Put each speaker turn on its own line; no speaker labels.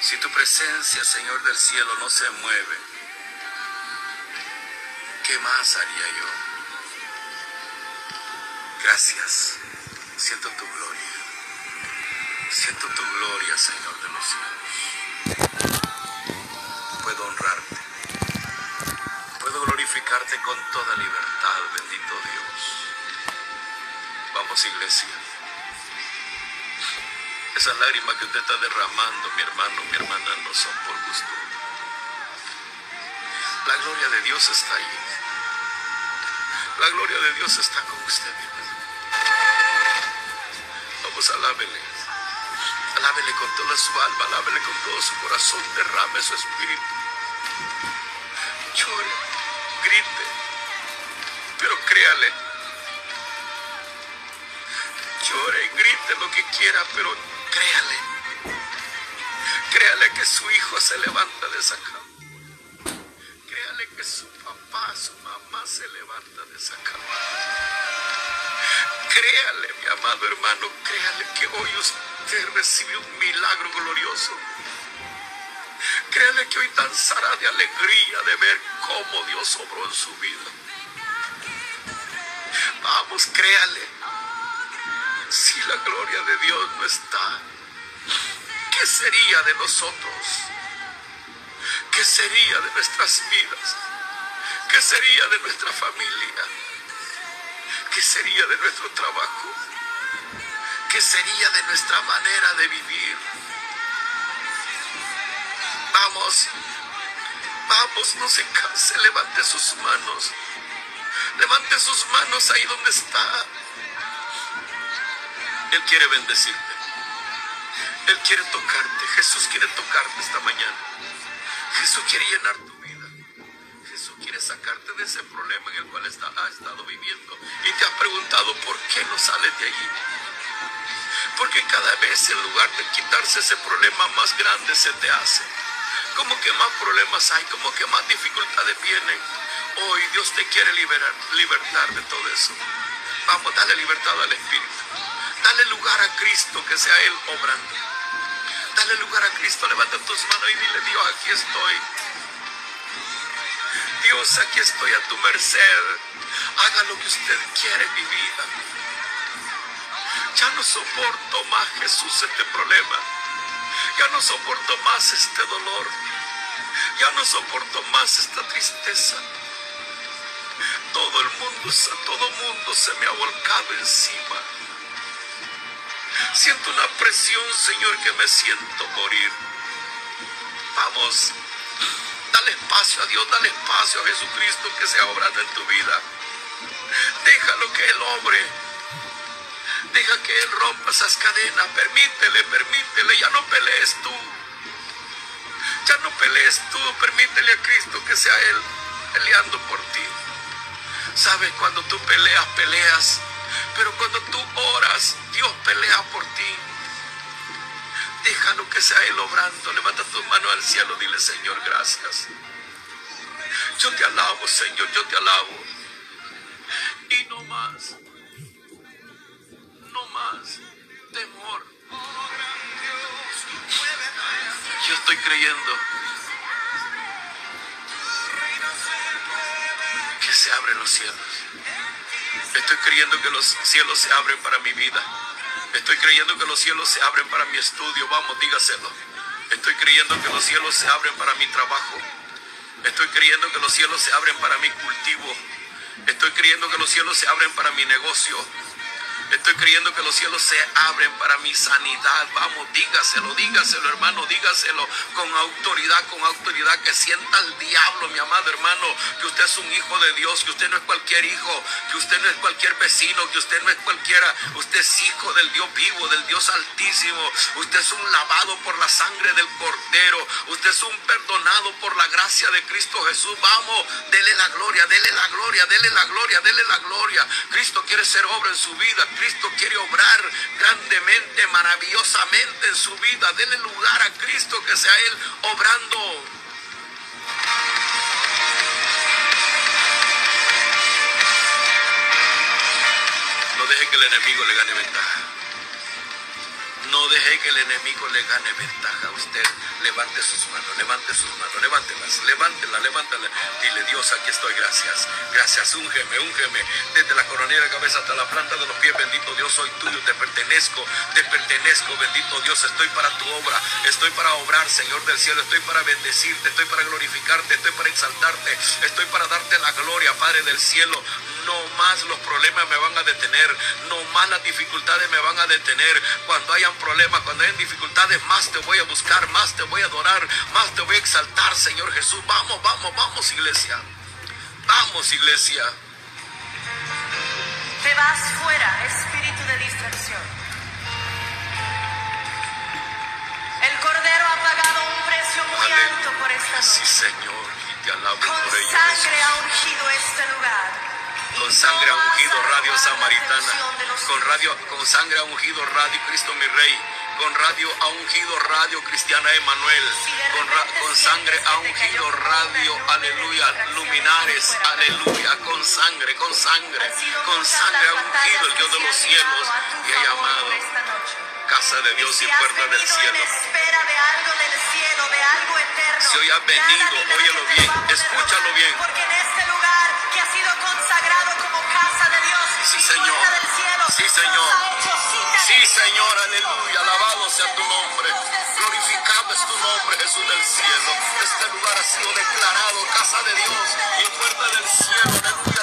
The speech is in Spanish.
Si tu presencia, Señor del cielo, no se mueve, ¿qué más haría yo? Gracias. Siento tu gloria. Siento tu gloria, Señor de los cielos. Puedo honrarte. Puedo glorificarte con toda libertad, bendito Dios. Vamos, iglesia. Esas lágrimas que usted está derramando, mi hermano, mi hermana, no son por gusto. La gloria de Dios está ahí. La gloria de Dios está con usted, mi hermano. Vamos, alábele. Alábele con toda su alma, alábele con todo su corazón, derrame su espíritu. Llore, grite, pero créale. Llore, grite lo que quiera, pero créale. Créale que su hijo se levanta de esa cama. Créale que su papá, su mamá se levanta de esa cama. Créale, mi amado hermano, créale que hoy usted recibe un milagro glorioso. Créale que hoy danzará de alegría de ver cómo Dios obró en su vida. Vamos, créale. Si la gloria de Dios no está, ¿qué sería de nosotros? ¿Qué sería de nuestras vidas? ¿Qué sería de nuestra familia? ¿Qué sería de nuestro trabajo? ¿Qué sería de nuestra manera de vivir? Vamos, vamos, no se canse, levante sus manos. Levante sus manos ahí donde está. Él quiere bendecirte. Él quiere tocarte. Jesús quiere tocarte esta mañana. Jesús quiere llenar tu vida. Jesús quiere sacarte de ese problema en el cual está, ha estado viviendo. Y te has preguntado por qué no sales de allí. Porque cada vez en lugar de quitarse ese problema más grande se te hace. Como que más problemas hay, como que más dificultades vienen. Hoy Dios te quiere liberar, libertar de todo eso. Vamos, dale libertad al Espíritu. Dale lugar a Cristo, que sea Él obrando. Dale lugar a Cristo, levanta tus manos y dile, Dios, aquí estoy. Dios, aquí estoy a tu merced. Haga lo que usted quiere en mi vida. Ya no soporto más, Jesús, este problema. Ya no soporto más este dolor. Ya no soporto más esta tristeza. Todo el mundo, todo mundo se me ha volcado encima. Siento una presión, Señor, que me siento morir. Vamos, dale espacio a Dios, dale espacio a Jesucristo que sea obrando en tu vida. Déjalo que Él obre. Deja que Él rompa esas cadenas. Permítele, permítele. Ya no pelees tú. Ya no pelees tú. Permítele a Cristo que sea Él peleando por ti. Sabes, cuando tú peleas, peleas. Pero cuando tú oras, Dios pelea por ti. Déjalo que sea Él obrando. Levanta tu mano al cielo. Dile, Señor, gracias. Yo te alabo, Señor. Yo te alabo. Y no más. No más temor. Yo estoy creyendo que se abren los cielos. Estoy creyendo que los cielos se abren para mi vida. Estoy creyendo que los cielos se abren para mi estudio. Vamos, dígaselo. Estoy creyendo que los cielos se abren para mi trabajo. Estoy creyendo que los cielos se abren para mi cultivo. Estoy creyendo que los cielos se abren para mi negocio. Estoy creyendo que los cielos se abren para mi sanidad. Vamos, dígaselo, dígaselo, hermano, dígaselo con autoridad, con autoridad. Que sienta el diablo, mi amado hermano, que usted es un hijo de Dios, que usted no es cualquier hijo, que usted no es cualquier vecino, que usted no es cualquiera. Usted es hijo del Dios vivo, del Dios altísimo. Usted es un lavado por la sangre del Cordero. Usted es un perdonado por la gracia de Cristo Jesús. Vamos, dele la gloria, dele la gloria, dele la gloria, dele la gloria. Cristo quiere ser obra en su vida. Cristo quiere obrar grandemente, maravillosamente en su vida. Dele lugar a Cristo, que sea Él obrando. No deje que el enemigo le gane ventaja. No que el enemigo le gane ventaja a usted. Levante sus manos, levante sus manos, levántelas, levántela, levántela. Dile, Dios, aquí estoy, gracias. Gracias, úngeme, úngeme. Desde la coronilla de cabeza hasta la planta de los pies, bendito Dios, soy tuyo, te pertenezco, te pertenezco, bendito Dios. Estoy para tu obra, estoy para obrar, Señor del cielo. Estoy para bendecirte, estoy para glorificarte, estoy para exaltarte, estoy para darte la gloria, Padre del cielo. No más los problemas me van a detener, no más las dificultades me van a detener. Cuando hayan problemas, cuando hayan dificultades, más te voy a buscar, más te voy a adorar, más te voy a exaltar, Señor Jesús. Vamos, vamos, vamos, iglesia. Vamos, iglesia.
Te vas fuera, espíritu de distracción. El Cordero ha pagado un precio muy alto por esta
Sí,
noche.
Señor, y te alabo
Con
por ello.
sangre
Jesús.
ha ungido este lugar.
Con sangre ha ungido Radio Samaritana. Con radio, con sangre ha ungido Radio Cristo mi Rey. Con radio ha ungido Radio Cristiana Emanuel. Con, ra- con sangre ha ungido Radio, aleluya, Luminares, aleluya. Con sangre, con sangre, con sangre ha ungido el Dios de los cielos y ha llamado casa de Dios y puerta del cielo. Si hoy has venido, óyelo bien, escúchalo bien.
Porque en este lugar que ha sido consagrado como casa de Dios
Sí, Señor. Sí, Señor. Sí,
en
Señor, aleluya. Alabado sea tu nombre. Glorificado es tu nombre, Jesús del cielo. Este lugar ha sido declarado casa de Dios y puerta del cielo.